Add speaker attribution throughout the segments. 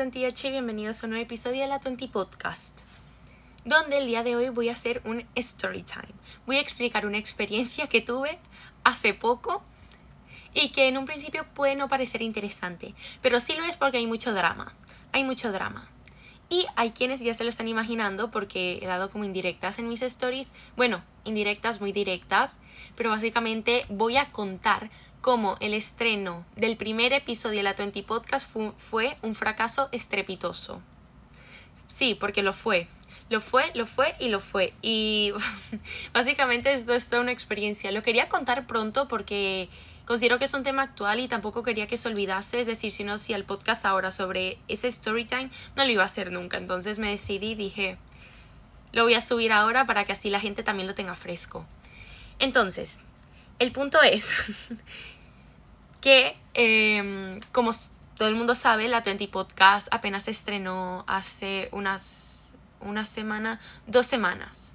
Speaker 1: 28 y bienvenidos a un nuevo episodio de la 20 Podcast, donde el día de hoy voy a hacer un story time. Voy a explicar una experiencia que tuve hace poco y que en un principio puede no parecer interesante, pero sí lo es porque hay mucho drama. Hay mucho drama. Y hay quienes ya se lo están imaginando porque he dado como indirectas en mis stories. Bueno, indirectas, muy directas, pero básicamente voy a contar cómo el estreno del primer episodio de la 20 Podcast fue un fracaso estrepitoso. Sí, porque lo fue. Lo fue, lo fue y lo fue. Y básicamente esto es toda una experiencia. Lo quería contar pronto porque considero que es un tema actual y tampoco quería que se olvidase. Es decir, si no hacía el podcast ahora sobre ese story time, no lo iba a hacer nunca. Entonces me decidí y dije, lo voy a subir ahora para que así la gente también lo tenga fresco. Entonces, el punto es que, em, como todo el mundo sabe, la 20 Podcast apenas se estrenó hace unas, una semana, dos semanas.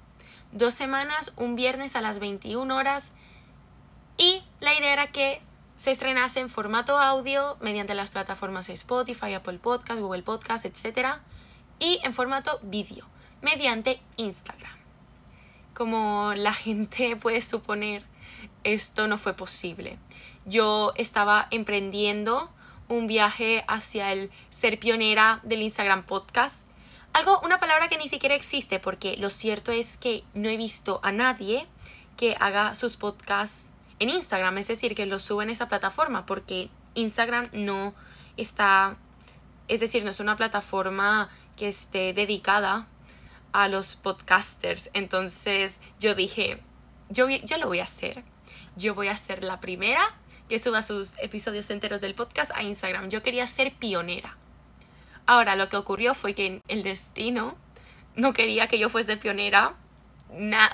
Speaker 1: Dos semanas, un viernes a las 21 horas. Y la idea era que se estrenase en formato audio mediante las plataformas Spotify, Apple Podcast, Google Podcast, etc. Y en formato vídeo mediante Instagram. Como la gente puede suponer, esto no fue posible. Yo estaba emprendiendo un viaje hacia el ser pionera del Instagram podcast. Algo, una palabra que ni siquiera existe, porque lo cierto es que no he visto a nadie que haga sus podcasts en Instagram, es decir, que los suba en esa plataforma, porque Instagram no está, es decir, no es una plataforma que esté dedicada a los podcasters. Entonces yo dije, yo, yo lo voy a hacer yo voy a ser la primera que suba sus episodios enteros del podcast a Instagram. Yo quería ser pionera. Ahora, lo que ocurrió fue que el destino no quería que yo fuese pionera.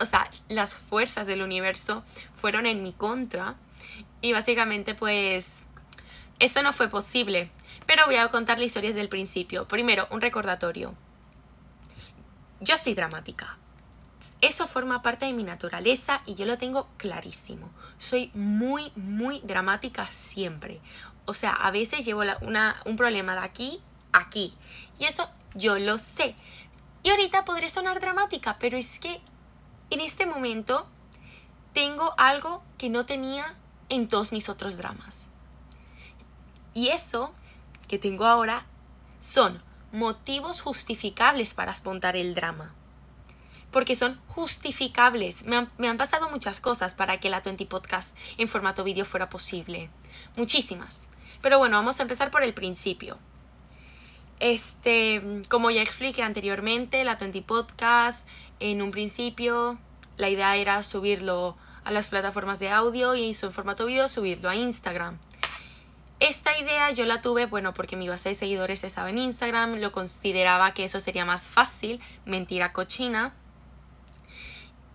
Speaker 1: o sea, las fuerzas del universo fueron en mi contra. Y básicamente, pues, eso no fue posible. Pero voy a contar la historia desde el principio. Primero, un recordatorio. Yo soy dramática. Eso forma parte de mi naturaleza y yo lo tengo clarísimo. Soy muy, muy dramática siempre. O sea, a veces llevo un problema de aquí a aquí. Y eso yo lo sé. Y ahorita podré sonar dramática, pero es que en este momento tengo algo que no tenía en todos mis otros dramas. Y eso que tengo ahora son motivos justificables para espontar el drama porque son justificables. Me han, pasado muchas cosas para que la 20 Podcast en formato vídeo fuera posible. Muchísimas. Pero bueno, vamos a empezar por el principio. Este, como ya expliqué anteriormente, la 20 Podcast en un principio la idea era subirlo a las plataformas de audio y en formato vídeo subirlo a Instagram. Esta idea yo la tuve, bueno, porque mi base de seguidores estaba en Instagram, lo consideraba que eso sería más fácil, mentira cochina.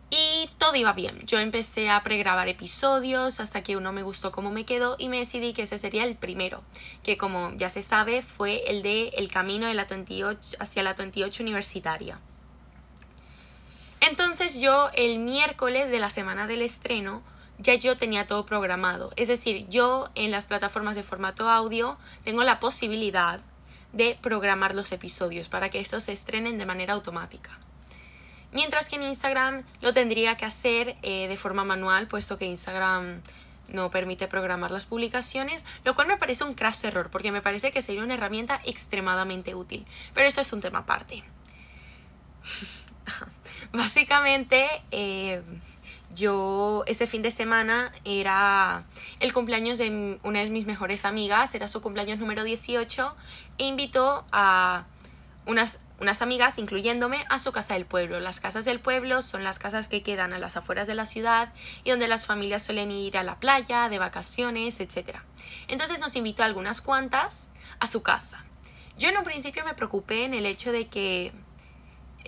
Speaker 1: Y todo iba bien. Yo empecé a pregrabar episodios hasta que uno me gustó cómo me quedó y me decidí que ese sería el primero, que como ya se sabe fue el de El camino de la 28, hacia la 28 universitaria. Entonces yo el miércoles de la semana del estreno ya yo tenía todo programado. Es decir, yo en las plataformas de formato audio tengo la posibilidad de programar los episodios para que estos se estrenen de manera automática. Mientras que en Instagram lo tendría que hacer eh, de forma manual, puesto que Instagram no permite programar las publicaciones, lo cual me parece un craso error, porque me parece que sería una herramienta extremadamente útil. Pero eso es un tema aparte. Básicamente, eh, yo ese fin de semana era el cumpleaños de una de mis mejores amigas, era su cumpleaños número 18, e invitó a unas unas amigas, incluyéndome, a su casa del pueblo. Las casas del pueblo son las casas que quedan a las afueras de la ciudad y donde las familias suelen ir a la playa, de vacaciones, etc. Entonces nos invitó a algunas cuantas a su casa. Yo en un principio me preocupé en el hecho de que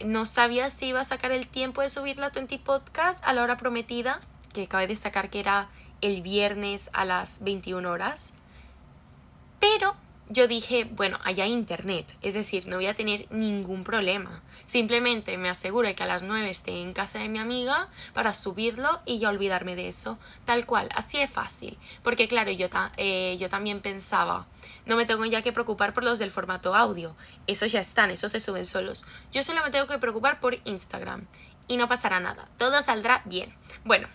Speaker 1: no sabía si iba a sacar el tiempo de subir la 20 podcast a la hora prometida, que cabe destacar que era el viernes a las 21 horas. Pero yo dije, bueno, allá internet, es decir, no voy a tener ningún problema. Simplemente me aseguro que a las 9 esté en casa de mi amiga para subirlo y ya olvidarme de eso, tal cual, así es fácil. Porque claro, yo, eh, yo también pensaba, no me tengo ya que preocupar por los del formato audio, esos ya están, esos se suben solos. Yo solo me tengo que preocupar por Instagram y no pasará nada, todo saldrá bien. Bueno,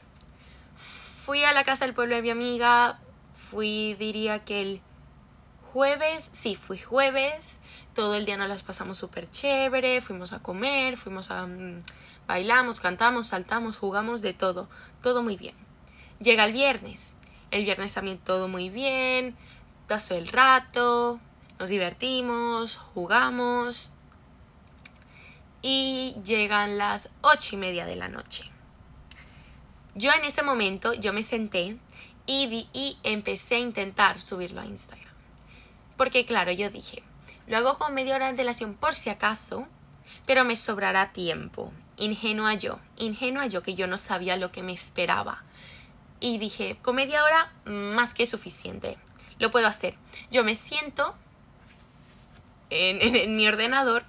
Speaker 1: fui a la casa del pueblo de mi amiga, fui diría que el jueves, sí, fui jueves, todo el día nos las pasamos súper chévere, fuimos a comer, fuimos a... Mm, bailamos, cantamos, saltamos, jugamos, de todo, todo muy bien. Llega el viernes, el viernes también todo muy bien, pasó el rato, nos divertimos, jugamos y llegan las ocho y media de la noche. Yo en ese momento, yo me senté y, y empecé a intentar subirlo a Instagram. Porque claro, yo dije, lo hago con media hora de antelación por si acaso, pero me sobrará tiempo. Ingenua yo, ingenua yo que yo no sabía lo que me esperaba. Y dije, con media hora más que suficiente. Lo puedo hacer. Yo me siento en, en mi ordenador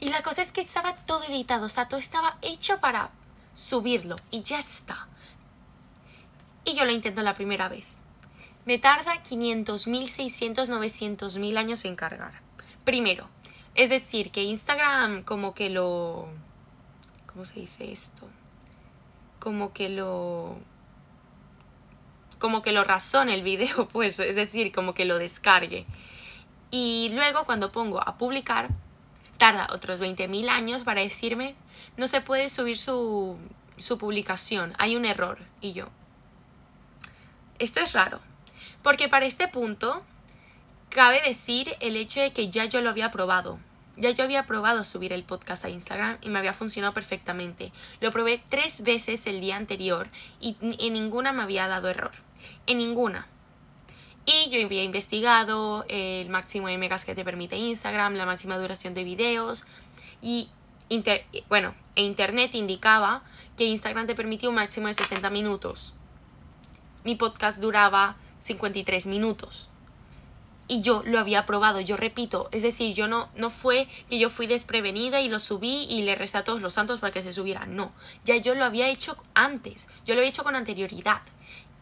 Speaker 1: y la cosa es que estaba todo editado, o sea, todo estaba hecho para subirlo y ya está. Y yo lo intento la primera vez me tarda 500.000, 600, 900.000 años en cargar. Primero, es decir, que Instagram como que lo... ¿Cómo se dice esto? Como que lo... Como que lo razone el video, pues, es decir, como que lo descargue. Y luego cuando pongo a publicar, tarda otros 20.000 años para decirme, no se puede subir su, su publicación, hay un error. Y yo, esto es raro, porque para este punto, cabe decir el hecho de que ya yo lo había probado. Ya yo había probado subir el podcast a Instagram y me había funcionado perfectamente. Lo probé tres veces el día anterior y en ninguna me había dado error. En ninguna. Y yo había investigado el máximo de megas que te permite Instagram, la máxima duración de videos. Y bueno, e internet indicaba que Instagram te permitía un máximo de 60 minutos. Mi podcast duraba 53 minutos. Y yo lo había probado, yo repito, es decir, yo no, no fue que yo fui desprevenida y lo subí y le resté a todos los santos para que se subiera, no, ya yo lo había hecho antes, yo lo había hecho con anterioridad.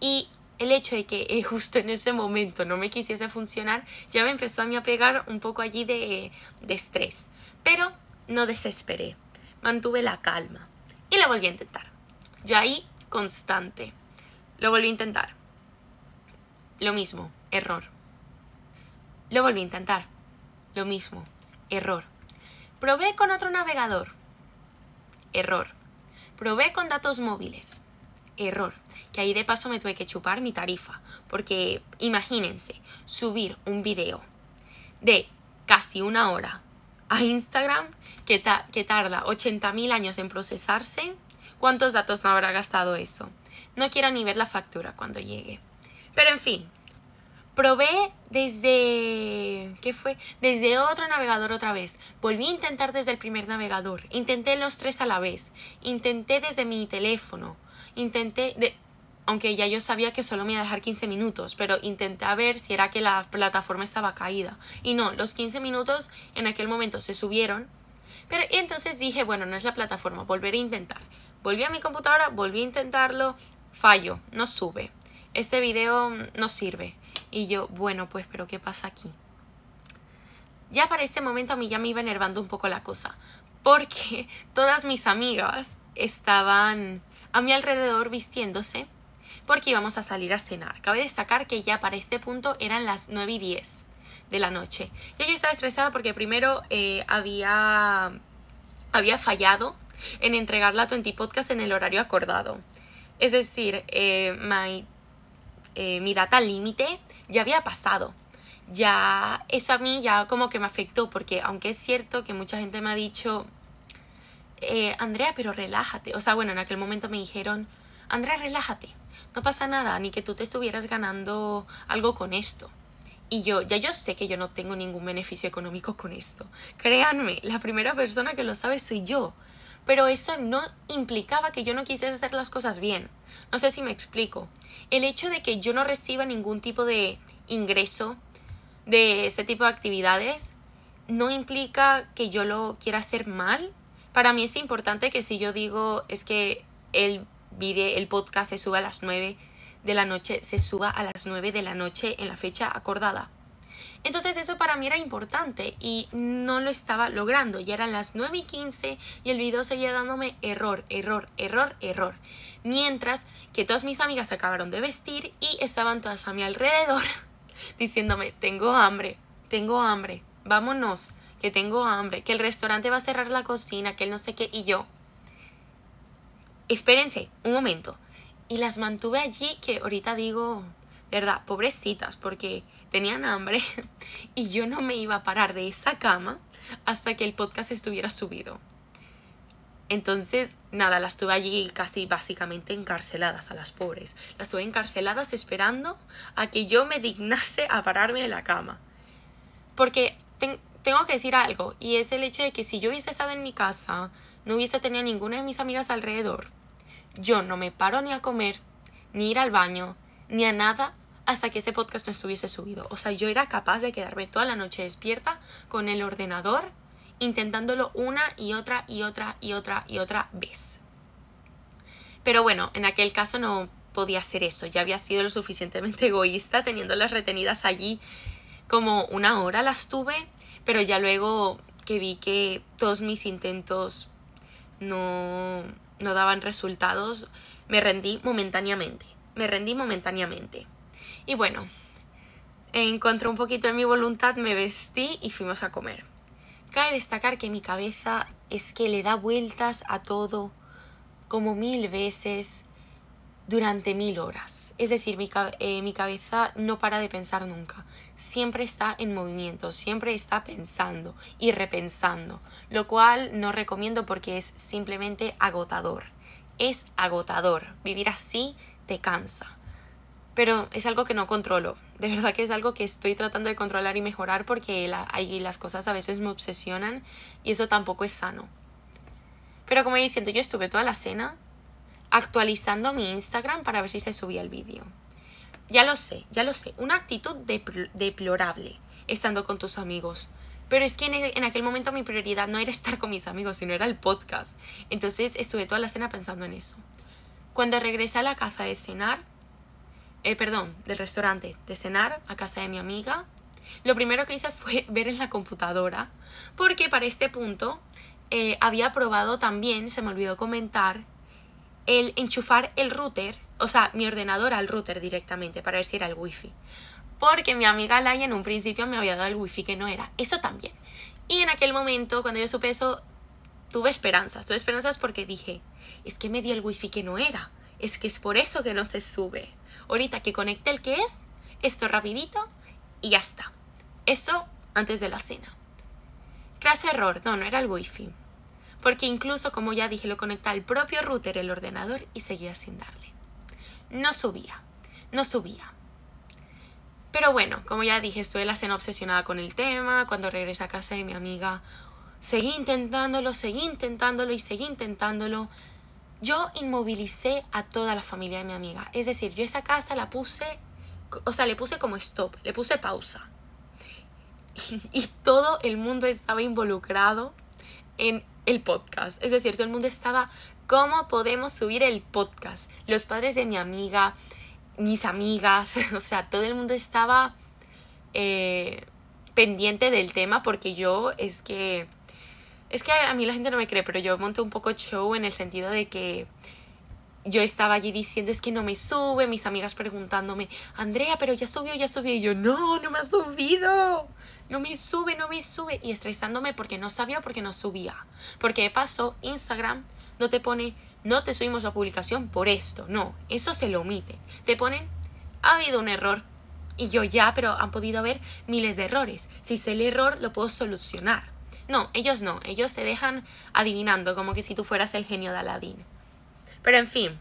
Speaker 1: Y el hecho de que eh, justo en ese momento no me quisiese funcionar, ya me empezó a mí a pegar un poco allí de, de estrés. Pero no desesperé, mantuve la calma y lo volví a intentar. Yo ahí constante. Lo volví a intentar. Lo mismo, error. Lo volví a intentar. Lo mismo, error. Probé con otro navegador. Error. Probé con datos móviles. Error. Que ahí de paso me tuve que chupar mi tarifa. Porque imagínense, subir un video de casi una hora a Instagram que, que tarda 80.000 años en procesarse. ¿Cuántos datos no habrá gastado eso? No quiero ni ver la factura cuando llegue. Pero en fin, probé desde... ¿Qué fue? Desde otro navegador otra vez. Volví a intentar desde el primer navegador. Intenté los tres a la vez. Intenté desde mi teléfono. Intenté... De, aunque ya yo sabía que solo me iba a dejar 15 minutos, pero intenté a ver si era que la plataforma estaba caída. Y no, los 15 minutos en aquel momento se subieron. Pero entonces dije, bueno, no es la plataforma, volveré a intentar. Volví a mi computadora, volví a intentarlo, fallo, no sube este video no sirve. Y yo, bueno, pues, pero ¿qué pasa aquí? Ya para este momento a mí ya me iba enervando un poco la cosa, porque todas mis amigas estaban a mi alrededor vistiéndose porque íbamos a salir a cenar. Cabe destacar que ya para este punto eran las 9 y 10 de la noche. Yo ya estaba estresada porque primero eh, había, había fallado en entregar la 20 podcast en el horario acordado. Es decir, eh, my eh, mi data límite ya había pasado. Ya eso a mí ya como que me afectó porque aunque es cierto que mucha gente me ha dicho, eh, Andrea, pero relájate. O sea, bueno, en aquel momento me dijeron, Andrea, relájate. No pasa nada, ni que tú te estuvieras ganando algo con esto. Y yo, ya yo sé que yo no tengo ningún beneficio económico con esto. Créanme, la primera persona que lo sabe soy yo. Pero eso no implicaba que yo no quisiera hacer las cosas bien. No sé si me explico. El hecho de que yo no reciba ningún tipo de ingreso de este tipo de actividades no implica que yo lo quiera hacer mal. Para mí es importante que si yo digo es que el video, el podcast se suba a las 9 de la noche, se suba a las 9 de la noche en la fecha acordada. Entonces eso para mí era importante y no lo estaba logrando. Ya eran las 9 y 15 y el video seguía dándome error, error, error, error. Mientras que todas mis amigas se acabaron de vestir y estaban todas a mi alrededor diciéndome, tengo hambre, tengo hambre, vámonos, que tengo hambre, que el restaurante va a cerrar la cocina, que él no sé qué, y yo, espérense un momento. Y las mantuve allí que ahorita digo, verdad, pobrecitas, porque tenían hambre y yo no me iba a parar de esa cama hasta que el podcast estuviera subido. Entonces, nada, las tuve allí casi básicamente encarceladas a las pobres. Las tuve encarceladas esperando a que yo me dignase a pararme de la cama. Porque tengo que decir algo, y es el hecho de que si yo hubiese estado en mi casa, no hubiese tenido ninguna de mis amigas alrededor, yo no me paro ni a comer, ni ir al baño, ni a nada hasta que ese podcast no estuviese subido. O sea, yo era capaz de quedarme toda la noche despierta con el ordenador intentándolo una y otra y otra y otra y otra vez. Pero bueno, en aquel caso no podía hacer eso, ya había sido lo suficientemente egoísta teniéndolas retenidas allí como una hora las tuve, pero ya luego que vi que todos mis intentos no, no daban resultados, me rendí momentáneamente, me rendí momentáneamente. Y bueno, encontré un poquito de mi voluntad, me vestí y fuimos a comer. Cabe destacar que mi cabeza es que le da vueltas a todo como mil veces durante mil horas. Es decir, mi, eh, mi, cabeza no para de pensar nunca. Siempre está en movimiento, siempre está pensando y repensando, lo cual no recomiendo porque es simplemente agotador. Es agotador. Vivir así te cansa pero es algo que no controlo. De verdad que es algo que estoy tratando de controlar y mejorar porque ahí las cosas a veces me obsesionan y eso tampoco es sano. Pero como diciendo, yo estuve toda la cena actualizando mi Instagram para ver si se subía el vídeo. Ya lo sé, ya lo sé. Una actitud deplorable estando con tus amigos. Pero es que en, en, aquel momento mi prioridad no era estar con mis amigos, sino era el podcast. Entonces estuve toda la cena pensando en eso. Cuando regresé a la casa de cenar, eh, perdón, del restaurante, de cenar a casa de mi amiga, lo primero que hice fue ver en la computadora, porque para este punto eh, había probado también, se me olvidó comentar, el enchufar el router, o sea, mi ordenador al router directamente para ver si era el wifi. Porque mi amiga Laia en un principio me había dado el wifi que no era. Eso también. Y en aquel momento, cuando yo supe eso, tuve esperanzas. Tuve esperanzas porque dije, es que me dio el wifi que no era. Es que es por eso que no se sube ahorita que conecte el que es, esto rapidito y ya está. Esto antes de la cena. Craso error, no, no era el wifi. Porque incluso, como ya dije, lo conecta al propio router, el ordenador, y seguía sin darle. No subía, no subía. Pero bueno, como ya dije, estuve la cena obsesionada con el tema. Cuando regresé a casa de mi amiga, seguí intentándolo, seguí intentándolo y seguí intentándolo. Yo inmovilicé a toda la familia de mi amiga. Es decir, yo esa casa la puse, o sea, le puse como stop, le puse pausa. Y, todo el mundo estaba involucrado en el podcast. Es decir, todo el mundo estaba, ¿cómo podemos subir el podcast? Los padres de mi amiga, mis amigas, o sea, todo el mundo estaba eh, pendiente del tema porque yo es que es que a mí la gente no me cree, pero yo monté un poco show en el sentido de que yo estaba allí diciendo es que no me sube, mis amigas preguntándome, Andrea, pero ya subió, ya subió, y yo, no, no me ha subido, no me sube, no me sube, y estresándome porque no sabía, porque no subía, porque de paso Instagram no te pone, no te subimos la publicación por esto, no, eso se lo omite, te ponen, ha habido un error, y yo ya, pero han podido haber miles de errores, si sé el error lo puedo solucionar. No, ellos no, ellos se dejan adivinando como que si tú fueras el genio de Aladdin. Pero en fin,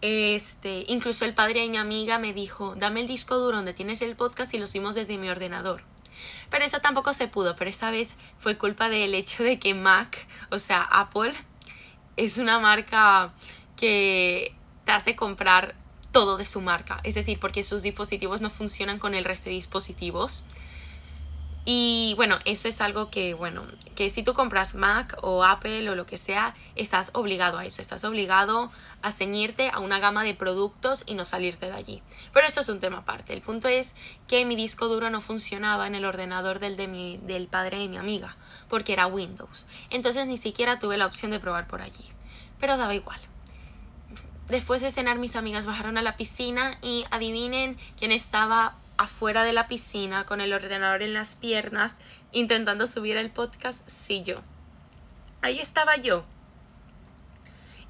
Speaker 1: este, incluso el padre de mi amiga me dijo, dame el disco duro donde tienes el podcast y lo subimos desde mi ordenador. Pero eso tampoco se pudo, pero esta vez fue culpa del hecho de que Mac, o sea, Apple, es una marca que te hace comprar todo de su marca, es decir, porque sus dispositivos no funcionan con el resto de dispositivos. Y bueno, eso es algo que, bueno, que si tú compras Mac o Apple o lo que sea, estás obligado a eso, estás obligado a ceñirte a una gama de productos y no salirte de allí. Pero eso es un tema aparte. El punto es que mi disco duro no funcionaba en el ordenador del, de mi, del padre de mi amiga, porque era Windows. Entonces ni siquiera tuve la opción de probar por allí. Pero daba igual. Después de cenar, mis amigas bajaron a la piscina y adivinen quién estaba afuera de la piscina con el ordenador en las piernas intentando subir el podcast, sí yo. Ahí estaba yo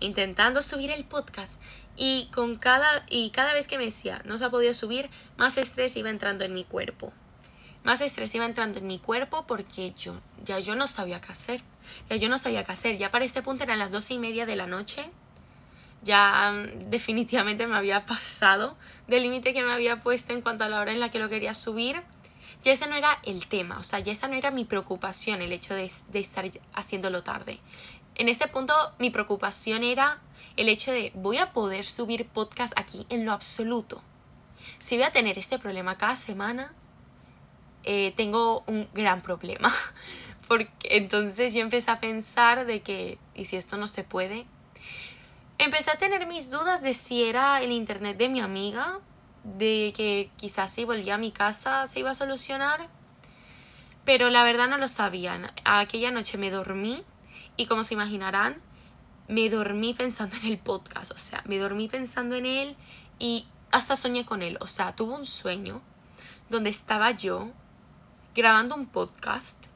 Speaker 1: intentando subir el podcast y con cada y cada vez que me decía no se ha podido subir, más estrés iba entrando en mi cuerpo. Más estrés iba entrando en mi cuerpo porque yo ya yo no sabía qué hacer. Ya yo no sabía qué hacer. Ya para este punto eran las doce y media de la noche ya mm, definitivamente me había pasado del límite que me había puesto en cuanto a la hora en la que lo quería subir. Ya ese no era el tema, o sea, ya esa no era mi preocupación, el hecho de, de estar haciéndolo tarde. En este punto mi preocupación era el hecho de voy a poder subir podcast aquí en lo absoluto. Si voy a tener este problema cada semana, eh, tengo un gran problema. Porque entonces yo empecé a pensar de que, ¿y si esto no se puede? Empecé a tener mis dudas de si era el internet de mi amiga, de que quizás si volvía a mi casa se iba a solucionar. Pero la verdad no lo sabían. Aquella noche me dormí y como se imaginarán, me dormí pensando en el podcast. O sea, me dormí pensando en él y hasta soñé con él. O sea, tuve un sueño donde estaba yo grabando un podcast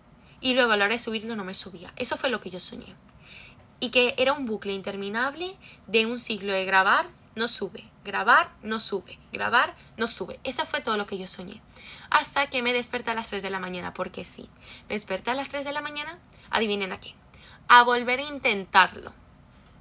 Speaker 1: y luego a la hora de subirlo no me subía. Eso fue lo que yo soñé y que era un bucle interminable de un ciclo de grabar, no sube, grabar, no sube, grabar, no sube. Eso fue todo lo que yo soñé. Hasta que me desperté a las 3 de la mañana, porque sí, me desperté a las 3 de la mañana, adivinen a qué, a volver a intentarlo.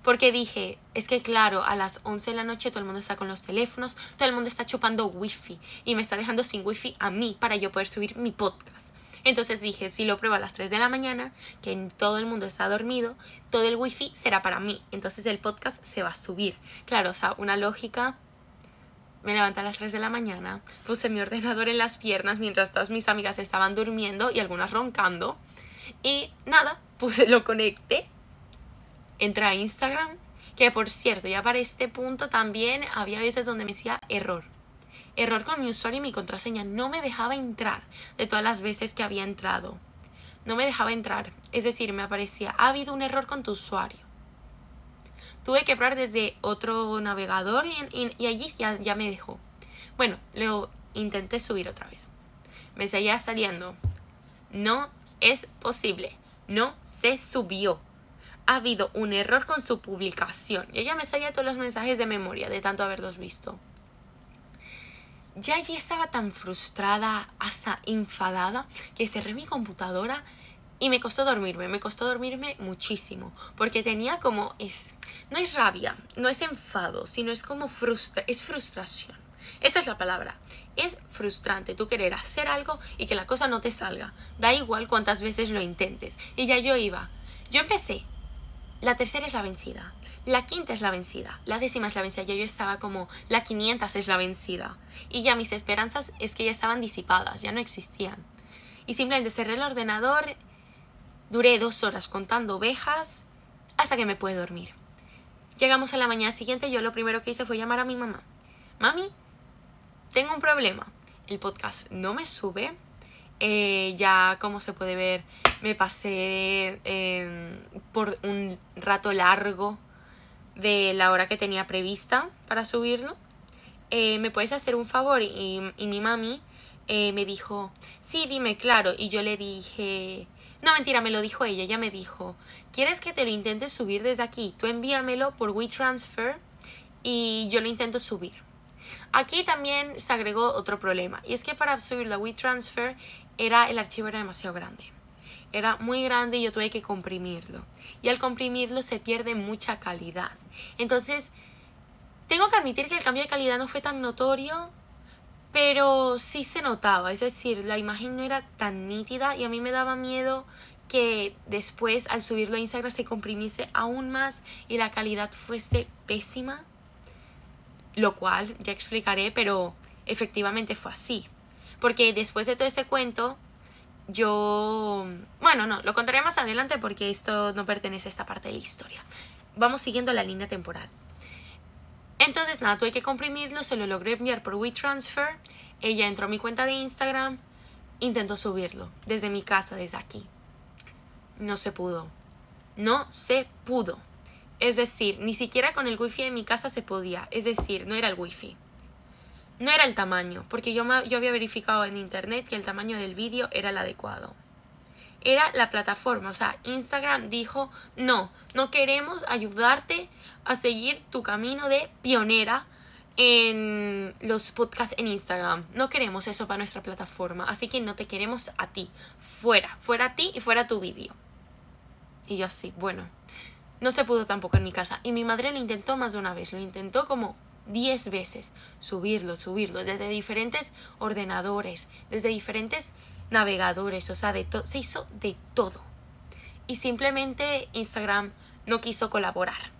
Speaker 1: Porque dije, es que claro, a las 11 de la noche todo el mundo está con los teléfonos, todo el mundo está chupando wifi y me está dejando sin wifi a mí para yo poder subir mi podcast. Entonces dije, si lo pruebo a las 3 de la mañana, que todo el mundo está dormido, todo el wifi será para mí. Entonces el podcast se va a subir. Claro, o sea, una lógica. Me levanté a las 3 de la mañana, puse mi ordenador en las piernas mientras todas mis amigas estaban durmiendo y algunas roncando. Y nada, puse, lo conecté, entré a Instagram, que por cierto, ya para este punto también había veces donde me decía error error con mi usuario y mi contraseña. No me dejaba entrar de todas las veces que había entrado. No me dejaba entrar. Es decir, me aparecía, ha habido un error con tu usuario. Tuve que probar desde otro navegador y, allí ya, ya me dejó. Bueno, lo intenté subir otra vez. Me seguía saliendo. No es posible. No se subió. Ha habido un error con su publicación. Y ella me salía todos los mensajes de memoria de tanto haberlos visto ya allí estaba tan frustrada, hasta enfadada, que cerré mi computadora y me costó dormirme, me costó dormirme muchísimo, porque tenía como, es, no es rabia, no es enfado, sino es como frustra, es frustración. Esa es la palabra. Es frustrante tú querer hacer algo y que la cosa no te salga. Da igual cuántas veces lo intentes. Y ya yo iba. Yo empecé. La tercera es la vencida. La quinta es la vencida, la décima es la vencida. Ya yo estaba como, la 500 es la vencida. Y ya mis esperanzas es que ya estaban disipadas, ya no existían. Y simplemente cerré el ordenador, duré dos horas contando ovejas hasta que me pude dormir. Llegamos a la mañana siguiente, yo lo primero que hice fue llamar a mi mamá. Mami, tengo un problema. El podcast no me sube. Eh, ya, como se puede ver, me pasé eh, por un rato largo de la hora que tenía prevista para subirlo. Eh, ¿Me puedes hacer un favor? Y, mi mami eh, me dijo, sí, dime, claro. Y yo le dije, no, mentira, me lo dijo ella. Ella me dijo, ¿quieres que te lo intente subir desde aquí? Tú envíamelo por WeTransfer y yo lo intento subir. Aquí también se agregó otro problema y es que para subirlo a WeTransfer era el archivo era demasiado grande era muy grande y yo tuve que comprimirlo. Y al comprimirlo se pierde mucha calidad. Entonces, tengo que admitir que el cambio de calidad no fue tan notorio, pero sí se notaba. Es decir, la imagen no era tan nítida y a mí me daba miedo que después al subirlo a Instagram se comprimiese aún más y la calidad fuese pésima. lo cual ya explicaré, pero efectivamente fue así. Porque después de todo este cuento, yo... Bueno, no, lo contaré más adelante porque esto no pertenece a esta parte de la historia. Vamos siguiendo la línea temporal. Entonces, nada, tuve que comprimirlo, se lo logré enviar por WeTransfer. Ella entró a mi cuenta de Instagram, intentó subirlo desde mi casa, desde aquí. No se pudo. No se pudo. Es decir, ni siquiera con el wifi en mi casa se podía. Es decir, no era el wifi. No era el tamaño, porque yo, yo había verificado en internet que el tamaño del vídeo era el adecuado. Era la plataforma, o sea, Instagram dijo, no, no queremos ayudarte a seguir tu camino de pionera en los podcasts en Instagram. No queremos eso para nuestra plataforma, así que no te queremos a ti. Fuera, fuera a ti y fuera tu vídeo. Y yo así, bueno, no se pudo tampoco en mi casa. Y mi madre lo intentó más de una vez, lo intentó como 10 veces, subirlo, subirlo, desde diferentes ordenadores, desde diferentes navegadores, o sea, de se hizo de todo. Y simplemente Instagram no quiso colaborar.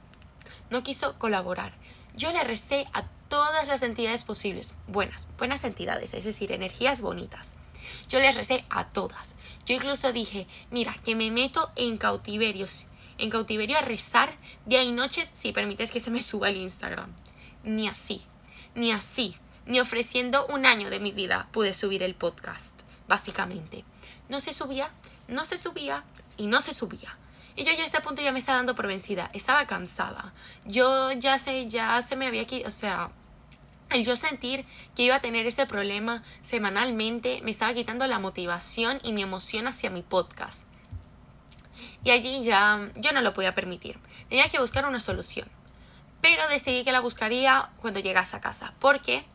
Speaker 1: No quiso colaborar. Yo le recé a todas las entidades posibles, buenas, buenas entidades, es decir, energías bonitas. Yo les recé a todas. Yo incluso dije, mira, que me meto en cautiverios, en cautiverio a rezar día y noches si permites que se me suba el Instagram. Ni así, ni así, ni ofreciendo un año de mi vida pude subir el podcast, básicamente. No se subía, no se subía y no se subía. Y yo ya a este punto ya me estaba dando por vencida. Estaba cansada. Yo ya sé, ya se me había quitado, o sea, el yo sentir que iba a tener este problema semanalmente me estaba quitando la motivación y mi emoción hacia mi podcast. Y allí ya yo no lo podía permitir. Tenía que buscar una solución. Pero decidí que la buscaría cuando llegase a casa. Porque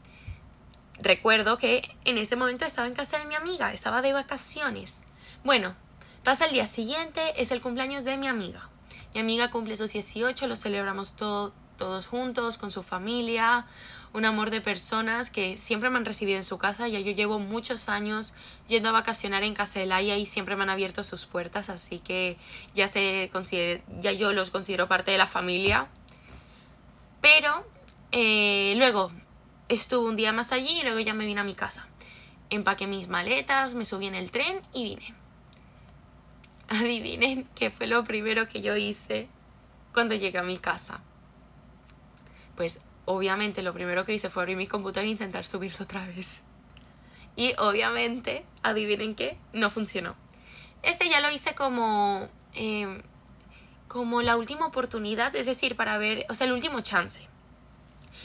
Speaker 1: recuerdo que en ese momento estaba en casa de mi amiga, estaba de vacaciones. Bueno, Pasa el día siguiente, es el cumpleaños de mi amiga. Mi amiga cumple sus 18, lo celebramos todos juntos, con su familia, un amor de personas que siempre me han recibido en su casa. Ya yo llevo muchos años yendo a vacacionar en casa de Laia y siempre me han abierto sus puertas, así que ya, se ya yo los considero parte de la familia. Pero eh, luego estuve un día más allí y luego ya me vine a mi casa. Empaqué mis maletas, me subí en el tren y vine. Adivinen qué fue lo primero que yo hice cuando llegué a mi casa. Pues obviamente lo primero que hice fue abrir mi computador e intentar subirlo otra vez. Y obviamente, adivinen qué, no funcionó. Este ya lo hice como, em, como la última oportunidad, es decir, para ver, o sea, el último chance.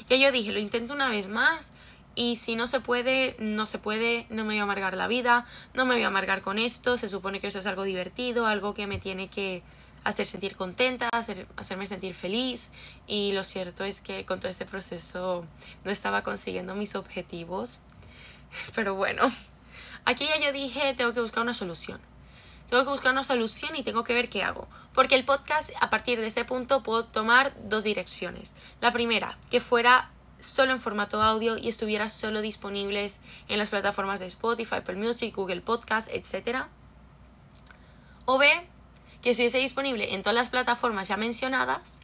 Speaker 1: Ya yo dije, lo intento una vez más y si no se puede, no se puede, no me voy a amargar la vida, no me voy a amargar con esto, se supone que eso es algo divertido, algo que me tiene que hacer sentir contenta, hacer, hacerme sentir feliz y lo cierto es que con todo este proceso no estaba consiguiendo mis objetivos, pero bueno, aquí ya yo dije, tengo que buscar una solución. Tengo que buscar una solución y tengo que ver qué hago. Porque el podcast, a partir de este punto, puedo tomar dos direcciones. La primera, que fuera solo en formato audio y estuviera solo disponibles en las plataformas de Spotify, Apple Music, Google Podcast, etc. O B, que estuviese disponible en todas las plataformas ya mencionadas,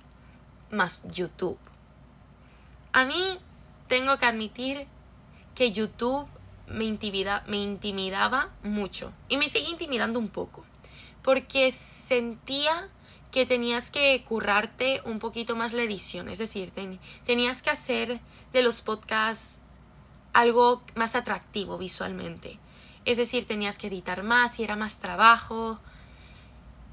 Speaker 1: más YouTube. A mí tengo que admitir que YouTube me, intimida, me intimidaba mucho y me sigue intimidando un poco porque sentía que tenías que currarte un poquito más la edición, es decir, tenías que hacer de los podcasts algo más atractivo visualmente. Es decir, tenías que editar más y era más trabajo.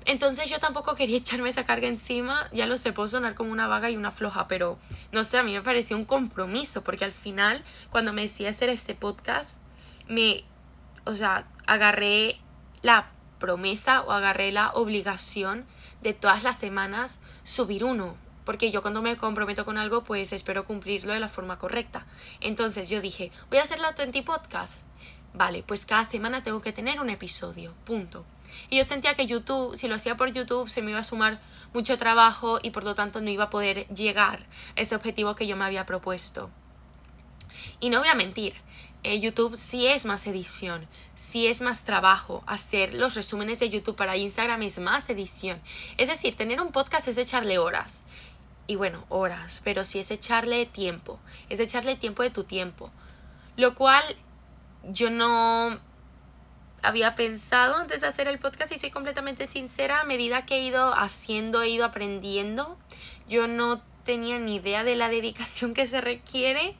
Speaker 1: Entonces yo tampoco quería echarme esa carga encima, ya lo sé, puedo sonar como una vaga y una floja, pero no sé, a mí me parecía un compromiso, porque al final, cuando me decía hacer este podcast, me, o sea, agarré la promesa o agarré la obligación de todas las semanas subir uno. Porque yo cuando me comprometo con algo, pues espero cumplirlo de la forma correcta. Entonces yo dije, voy a hacer la 20 podcast. Vale, pues cada semana tengo que tener un episodio. Punto. Y yo sentía que YouTube, si lo hacía por YouTube, se me iba a sumar mucho trabajo y por lo tanto no iba a poder llegar a ese objetivo que yo me había propuesto. Y no voy a mentir, eh, YouTube sí es más edición, sí es más trabajo. Hacer los resúmenes de YouTube para Instagram es más edición. Es decir, tener un podcast es echarle horas. y bueno, horas, pero sí es echarle tiempo, es echarle tiempo de tu tiempo, lo cual yo no había pensado antes de hacer el podcast y soy completamente sincera, a medida que he ido haciendo, he ido aprendiendo, yo no tenía ni idea de la dedicación que se requiere,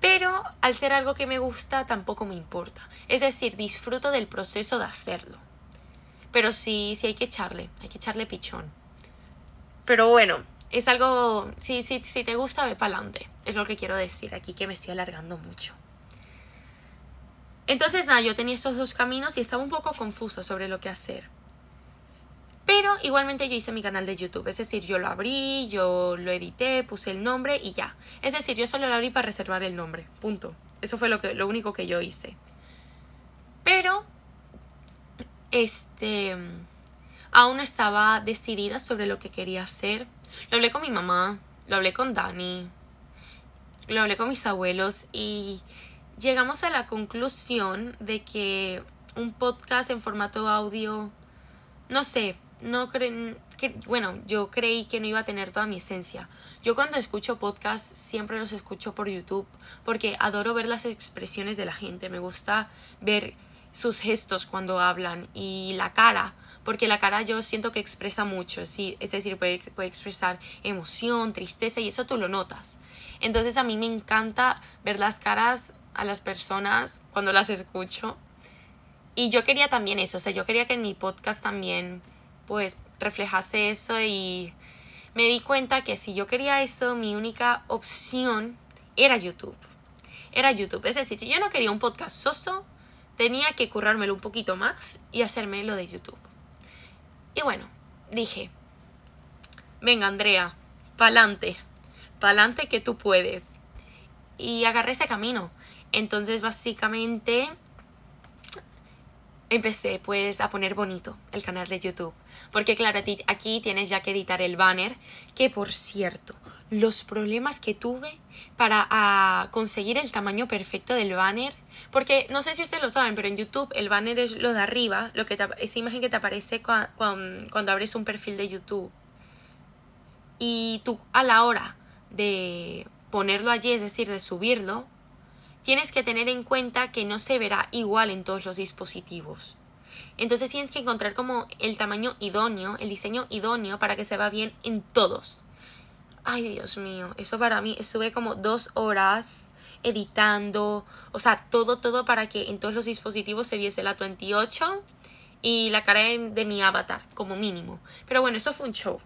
Speaker 1: pero al ser algo que me gusta tampoco me importa. Es decir, disfruto del proceso de hacerlo. Pero sí, sí hay que echarle, hay que echarle pichón. Pero bueno, es algo, si, si, si te gusta, ve para adelante. Es lo que quiero decir aquí, que me estoy alargando mucho. Entonces, nada, yo tenía estos dos caminos y estaba un poco confusa sobre lo que hacer. Pero igualmente yo hice mi canal de YouTube, es decir, yo lo abrí, yo lo edité, puse el nombre y ya. Es decir, yo solo lo abrí para reservar el nombre, punto. Eso fue lo, que, lo único que yo hice. Pero, este, aún estaba decidida sobre lo que quería hacer. Lo hablé con mi mamá, lo hablé con Dani, lo hablé con mis abuelos y llegamos a la conclusión de que un podcast en formato audio, no sé, no creen bueno, yo creí que no iba a tener toda mi esencia. Yo cuando escucho podcasts siempre los escucho por YouTube porque adoro ver las expresiones de la gente, me gusta ver sus gestos cuando hablan y la cara, porque la cara yo siento que expresa mucho, ¿sí? es decir, puede, puede expresar emoción, tristeza y eso tú lo notas. Entonces a mí me encanta ver las caras a las personas cuando las escucho. Y yo quería también eso, o sea, yo quería que en mi podcast también pues reflejase eso y me di cuenta que si yo quería eso, mi única opción era YouTube. Era YouTube, es decir, yo no quería un podcast soso, tenía que currármelo un poquito más y hacerme lo de YouTube. Y bueno, dije, venga Andrea, pa'lante, pa'lante que tú puedes. Y agarré ese camino. Entonces básicamente empecé pues a poner bonito el canal de YouTube. Porque claro, aquí tienes ya que editar el banner, que por cierto, los problemas que tuve para ah, conseguir el tamaño perfecto del banner, porque no sé si ustedes lo saben, pero en YouTube el banner es lo de arriba, lo que esa imagen que te aparece cuando abres un perfil de YouTube. Y tú a la hora de ponerlo allí, es decir, de subirlo, tienes que tener en cuenta que no se verá igual en todos los dispositivos. Entonces tienes que encontrar como el tamaño idóneo, el diseño idóneo para que se vea bien en todos. Ay, Dios mío, eso para mí, estuve como dos horas editando, o sea, todo, todo para que en todos los dispositivos se viese la 28 y la cara de mi avatar, como mínimo. Pero bueno, eso fue un show.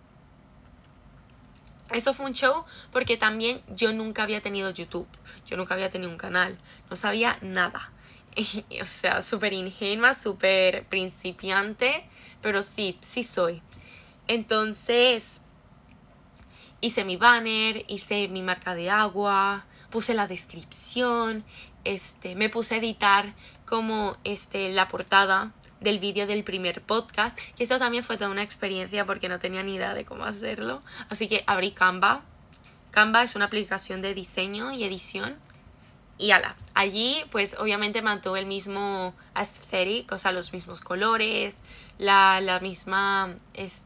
Speaker 1: Eso fue un show porque también yo nunca había tenido YouTube, yo nunca había tenido un canal, no sabía nada. o sea, súper ingenua, súper principiante, pero sí, sí soy. Entonces, hice mi banner, hice mi marca de agua, puse la descripción, este, me puse a editar como este, la portada del vídeo del primer podcast, que eso también fue toda una experiencia porque no tenía ni idea de cómo hacerlo. Así que abrí Canva. Canva es una aplicación de diseño y edición. Y ala, allí pues obviamente mantuve el mismo aesthetic, o sea, los mismos colores, la, la misma... Es...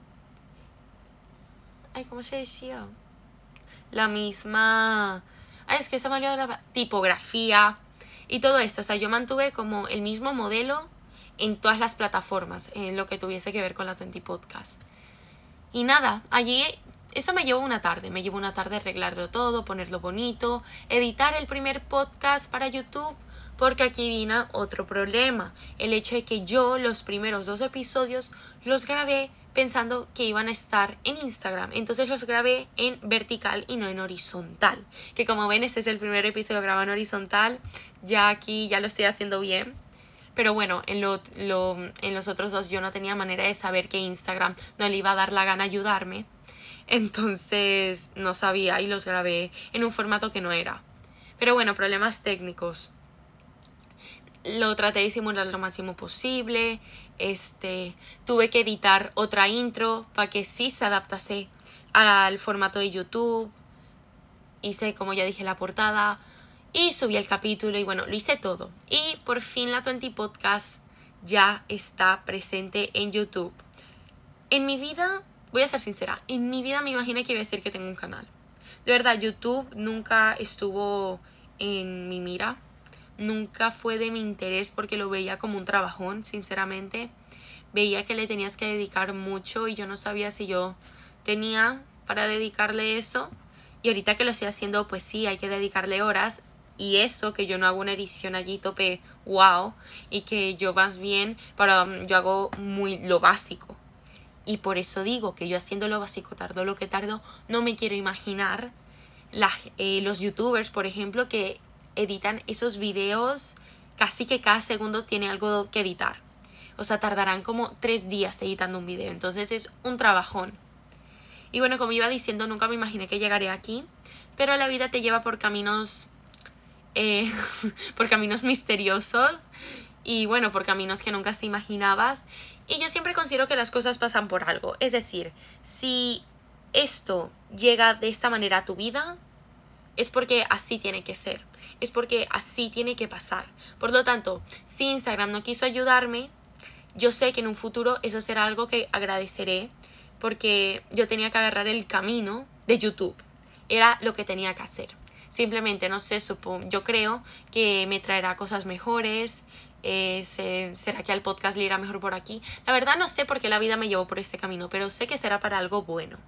Speaker 1: Ay, ¿cómo se decía? La misma... Ay, es que se me la tipografía y todo esto. O sea, yo mantuve como el mismo modelo en todas las plataformas, en lo que tuviese que ver con la 20 Podcast. Y nada, allí eso me llevó una tarde, me llevó una tarde arreglarlo todo, ponerlo bonito, editar el primer podcast para YouTube, porque aquí vino otro problema, el hecho de que yo los primeros dos episodios los grabé pensando que iban a estar en Instagram, entonces los grabé en vertical y no en horizontal, que como ven este es el primer episodio grabado en horizontal, ya aquí ya lo estoy haciendo bien, pero bueno, en, lo, en los otros dos yo no tenía manera de saber que Instagram no le iba a dar la gana ayudarme. Entonces no sabía y los grabé en un formato que no era. Pero bueno, problemas técnicos. Lo traté de simular lo máximo posible. Este, tuve que editar otra intro para que sí se adaptase al formato de YouTube. Hice, como ya dije, la portada y subí el capítulo y bueno, lo hice todo. Y por fin la 20 Podcast ya está presente en YouTube. En mi vida voy a ser sincera, en mi vida me imaginé que iba a decir que tengo un canal. De verdad, YouTube nunca estuvo en mi mira. Nunca fue de mi interés porque lo veía como un trabajón, sinceramente. Veía que le tenías que dedicar mucho y yo no sabía si yo tenía para dedicarle eso. Y ahorita que lo estoy haciendo, pues sí, hay que dedicarle horas. Y eso, que yo no hago una edición allí tope wow. Y que yo más bien, para, yo hago muy lo básico. Y por eso digo que yo haciendo lo básico tardo lo que tardo, no me quiero imaginar eh, los youtubers, por ejemplo, que editan esos videos casi que cada segundo tiene algo que editar. O sea, tardarán como tres días editando un video. Entonces es un trabajón. Y bueno, como iba diciendo, nunca me imaginé que llegaría aquí. Pero la vida te lleva por caminos. Eh, por caminos misteriosos. Y bueno, por caminos que nunca te imaginabas. Y yo siempre considero que las cosas pasan por algo. Es decir, si esto llega de esta manera a tu vida, es porque así tiene que ser. Es porque así tiene que pasar. Por lo tanto, si Instagram no quiso ayudarme, yo sé que en un futuro eso será algo que agradeceré porque yo tenía que agarrar el camino de YouTube. Era lo que tenía que hacer. Simplemente, no sé, supongo, yo creo que me traerá cosas mejores. Eh, ¿Será que al podcast le irá mejor por aquí? La verdad no sé por qué la vida me llevó por este camino, pero sé que será para algo bueno.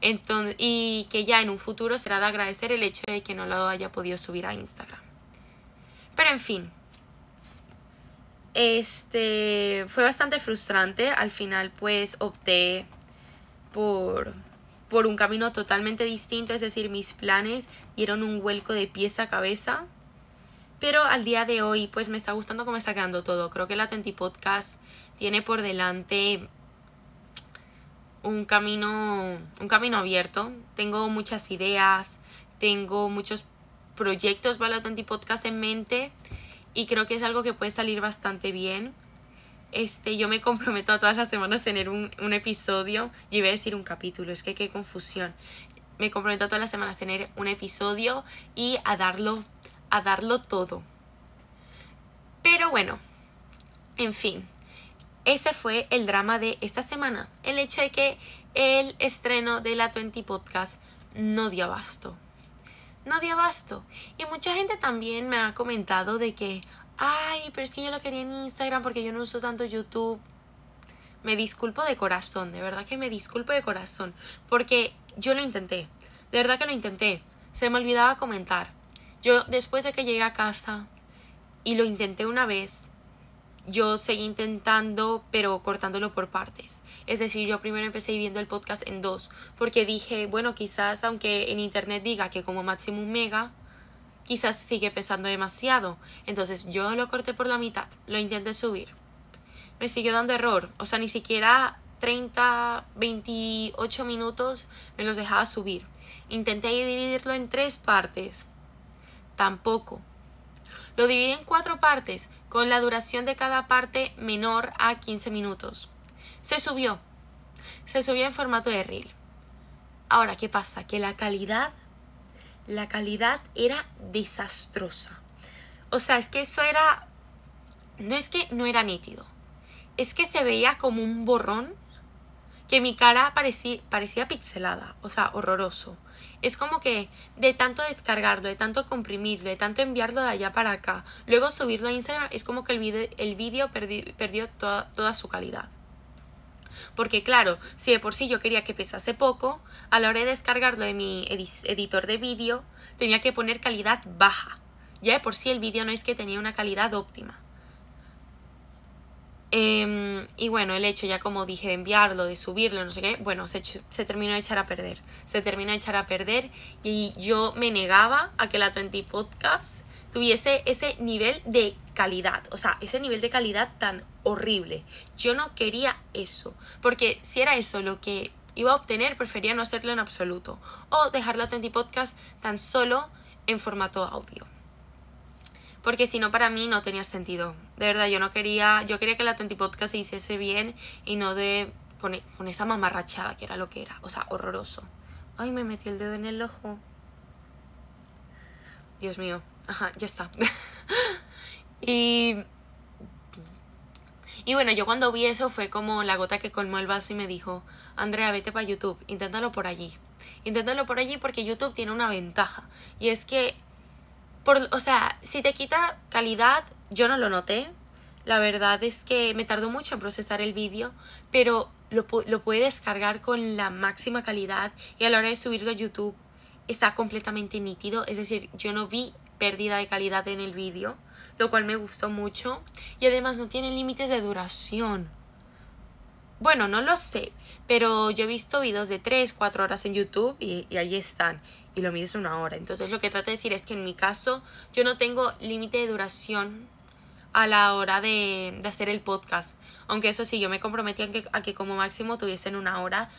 Speaker 1: Entonces, y que ya en un futuro será de agradecer el hecho de que no lo haya podido subir a Instagram. Pero en fin, este fue bastante frustrante. Al final, pues opté por, por un camino totalmente distinto. Es decir, mis planes dieron un vuelco de pies a cabeza. Pero al día de hoy, pues me está gustando cómo está quedando todo. Creo que la Tenti Podcast tiene por delante un camino, un camino abierto. Tengo muchas ideas, tengo muchos proyectos para la Tenti Podcast en mente y creo que es algo que puede salir bastante bien. Este, yo me comprometo a todas las semanas tener un, un episodio. Yo iba a decir un capítulo, es que qué confusión. Me comprometo a todas las semanas tener un episodio y a darlo, a darlo todo. Pero bueno, en fin, ese fue el drama de esta semana. El hecho de que el estreno de la 20 Podcast no dio abasto no dio abasto. Y mucha gente también me ha comentado de que, ay, pero es que yo lo quería en Instagram porque yo no uso tanto YouTube. Me disculpo de corazón, de verdad que me disculpo de corazón, porque yo lo intenté, de verdad que lo intenté. Se me olvidaba comentar. Yo después de que llegué a casa y lo intenté una vez, yo seguí intentando, pero cortándolo por partes. Es decir, yo primero empecé viendo el podcast en dos, porque dije, bueno, quizás aunque en internet diga que como máximo mega, quizás sigue pesando demasiado. Entonces yo lo corté por la mitad, lo intenté subir. Me siguió dando error, o sea, ni siquiera 30, 28 minutos me los dejaba subir. Intenté dividirlo en tres partes. Tampoco. Lo dividí en cuatro partes, con la duración de cada parte menor a 15 minutos. Se subió. Se subió en formato de reel. Ahora, ¿qué pasa? Que la calidad, la calidad era desastrosa. O sea, es que eso era, no es que no era nítido, es que se veía como un borrón, que mi cara parecía, parecía pixelada, o sea, horroroso es como que de tanto descargarlo, de tanto comprimirlo, de tanto enviarlo de allá para acá, luego subirlo a Instagram, es como que el vídeo el video perdió toda, toda su calidad. Porque claro, si de por sí yo quería que pesase poco, a la hora de descargarlo de mi editor de vídeo, tenía que poner calidad baja. Ya de por sí el vídeo no es que tenía una calidad óptima. Em, y bueno, el hecho ya como dije de enviarlo, de subirlo, no sé qué, bueno, se, se, terminó de echar a perder. Se terminó de echar a perder y yo me negaba a que la 20 Podcast tuviese ese nivel de calidad, o sea, ese nivel de calidad tan horrible. Yo no quería eso, porque si era eso lo que iba a obtener, prefería no hacerlo en absoluto o dejar la 20 Podcast tan solo en formato audio porque si no para mí no tenía sentido. De verdad, yo no quería, yo quería que la Twenty Podcast se hiciese bien y no de con, con esa mamarrachada que era lo que era, o sea, horroroso. Ay, me metí el dedo en el ojo. Dios mío. Ajá, ya está. y Y bueno, yo cuando vi eso fue como la gota que colmó el vaso y me dijo, Andrea, vete para YouTube, inténtalo por allí. Inténtalo por allí porque YouTube tiene una ventaja. Y es que, por, o sea, si te quita calidad, yo no lo noté. La verdad es que me tardó mucho en procesar el vídeo, pero lo, lo puede descargar con la máxima calidad y a la hora de subirlo a YouTube está completamente nítido. Es decir, yo no vi pérdida de calidad en el vídeo lo cual me gustó mucho. Y además no tiene límites de duración. Bueno, no lo sé, pero yo he visto videos de 3, 4 horas en YouTube y, ahí están. Y lo mío es una hora. Entonces lo que trato de decir es que en mi caso yo no tengo límite de duración a la hora de, de, hacer el podcast. Aunque eso sí, yo me comprometí a que, a que como máximo tuviesen una hora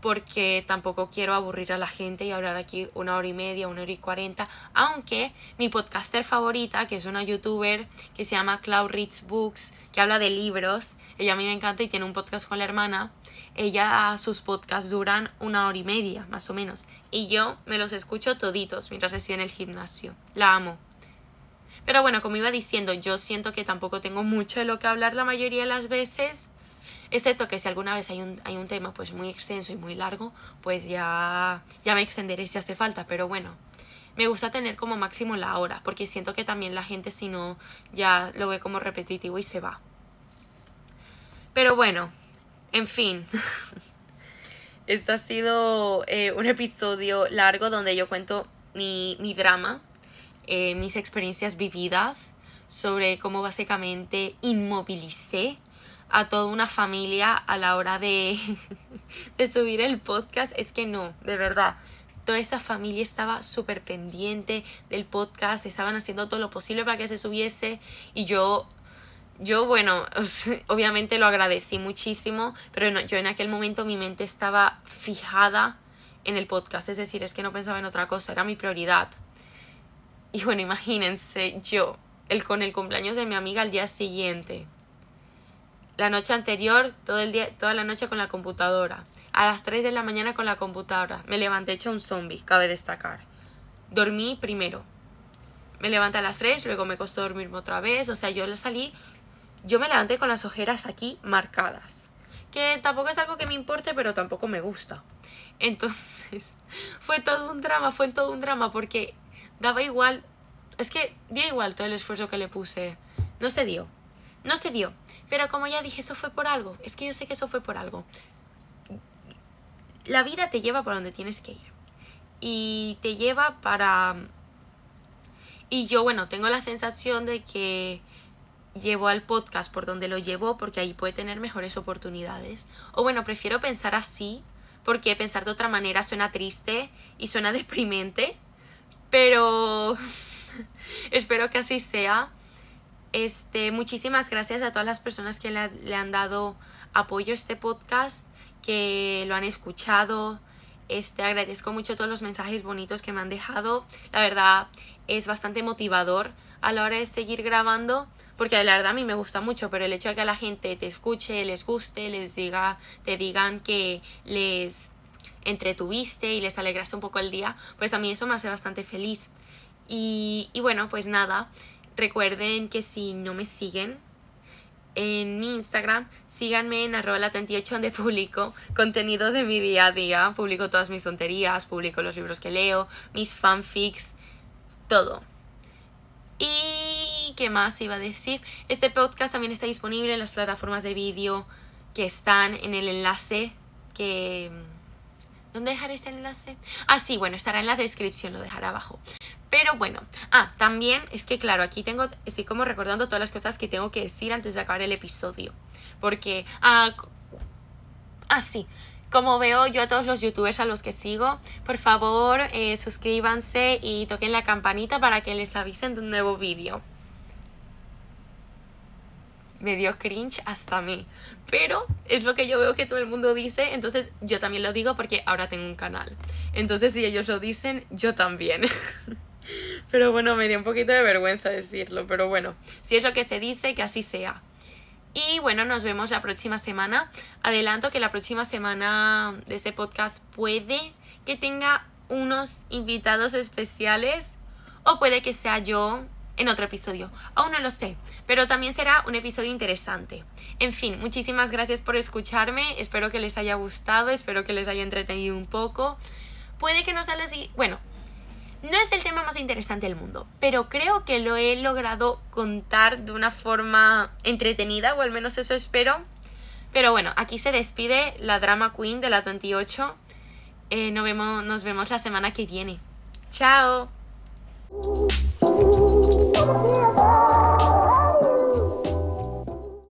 Speaker 1: porque tampoco quiero aburrir a la gente y hablar aquí una hora y media, una hora y cuarenta, aunque mi podcaster favorita, que es una youtuber que se llama Cloud Reads Books, que habla de libros, ella a mí me encanta y tiene un podcast con la hermana, ella sus podcasts duran una hora y media, más o menos, y yo me los escucho toditos mientras estoy en el gimnasio, la amo. Pero bueno, como iba diciendo, yo siento que tampoco tengo mucho de lo que hablar la mayoría de las veces, Excepto que si alguna vez hay un, hay un tema pues muy extenso y muy largo, pues ya, ya me extenderé si hace falta. Pero bueno, me gusta tener como máximo la hora, porque siento que también la gente si no ya lo ve como repetitivo y se va. Pero bueno, en fin. Este ha sido eh, un episodio largo donde yo cuento mi, mi drama, eh, mis experiencias vividas, sobre cómo básicamente inmovilicé a toda una familia a la hora de, de subir el podcast. Es que no, de verdad. Toda esa familia estaba súper pendiente del podcast, estaban haciendo todo lo posible para que se subiese y yo yo, bueno, obviamente lo agradecí muchísimo, pero yo en aquel momento mi mente estaba fijada en el podcast, es decir, es que no pensaba en otra cosa, era mi prioridad. Y bueno, imagínense yo, el, con el cumpleaños de mi amiga al día siguiente, la noche anterior, todo el día, toda la noche con la computadora. A las 3 de la mañana con la computadora. Me levanté hecho un zombie, cabe destacar. Dormí primero. Me levanté a las 3, luego me costó dormirme otra vez. O sea, yo salí. Yo me levanté con las ojeras aquí marcadas. Que tampoco es algo que me importe, pero tampoco me gusta. Entonces, fue todo un drama, fue todo un drama, porque daba igual. Es que dio igual todo el esfuerzo que le puse. No se dio. No se dio. Pero como ya dije, eso fue por algo. Es que yo sé que eso fue por algo. La vida te lleva por donde tienes que ir. Y te lleva para... Y yo, bueno, tengo la sensación de que llevo al podcast por donde lo llevo porque ahí puede tener mejores oportunidades. O bueno, prefiero pensar así porque pensar de otra manera suena triste y suena deprimente. Pero espero que así sea. Este, muchísimas gracias a todas las personas que le, han dado apoyo a este podcast, que lo han escuchado. Este, agradezco mucho todos los mensajes bonitos que me han dejado. La verdad es bastante motivador a la hora de seguir grabando, porque la verdad a mí me gusta mucho, pero el hecho de que la gente te escuche, les guste, les diga, te digan que les entretuviste y les alegraste un poco el día, pues a mí eso me hace bastante feliz. Y, y bueno, pues nada, Recuerden que si no me siguen en mi Instagram, síganme en arroba la donde publico contenido de mi día a día, publico todas mis tonterías, publico los libros que leo, mis fanfics, todo. ¿Y qué más iba a decir? Este podcast también está disponible en las plataformas de vídeo que están en el enlace que... ¿Dónde dejaré este enlace? Ah, sí, bueno, estará en la descripción, lo dejaré abajo. Pero bueno, ah, también es que claro, aquí tengo, estoy como recordando todas las cosas que tengo que decir antes de acabar el episodio. Porque, ah, ah sí, como veo yo a todos los youtubers a los que sigo, por favor eh, suscríbanse y toquen la campanita para que les avisen de un nuevo vídeo. Me dio cringe hasta a mí. Pero es lo que yo veo que todo el mundo dice, entonces yo también lo digo porque ahora tengo un canal. Entonces si ellos lo dicen, yo también. Pero bueno, me dio un poquito de vergüenza decirlo, pero bueno, si es lo que se dice, que así sea. Y bueno, nos vemos la próxima semana. Adelanto que la próxima semana de este podcast puede que tenga unos invitados especiales o puede que sea yo en otro episodio. Aún no lo sé, pero también será un episodio interesante. En fin, muchísimas gracias por escucharme, espero que les haya gustado, espero que les haya entretenido un poco. Puede que no sea así, bueno, no es el tema más interesante del mundo, pero creo que lo he logrado contar de una forma entretenida, o al menos eso espero. Pero bueno, aquí se despide la Drama Queen de la 28. Eh, nos, vemos, nos vemos la semana que viene. ¡Chao!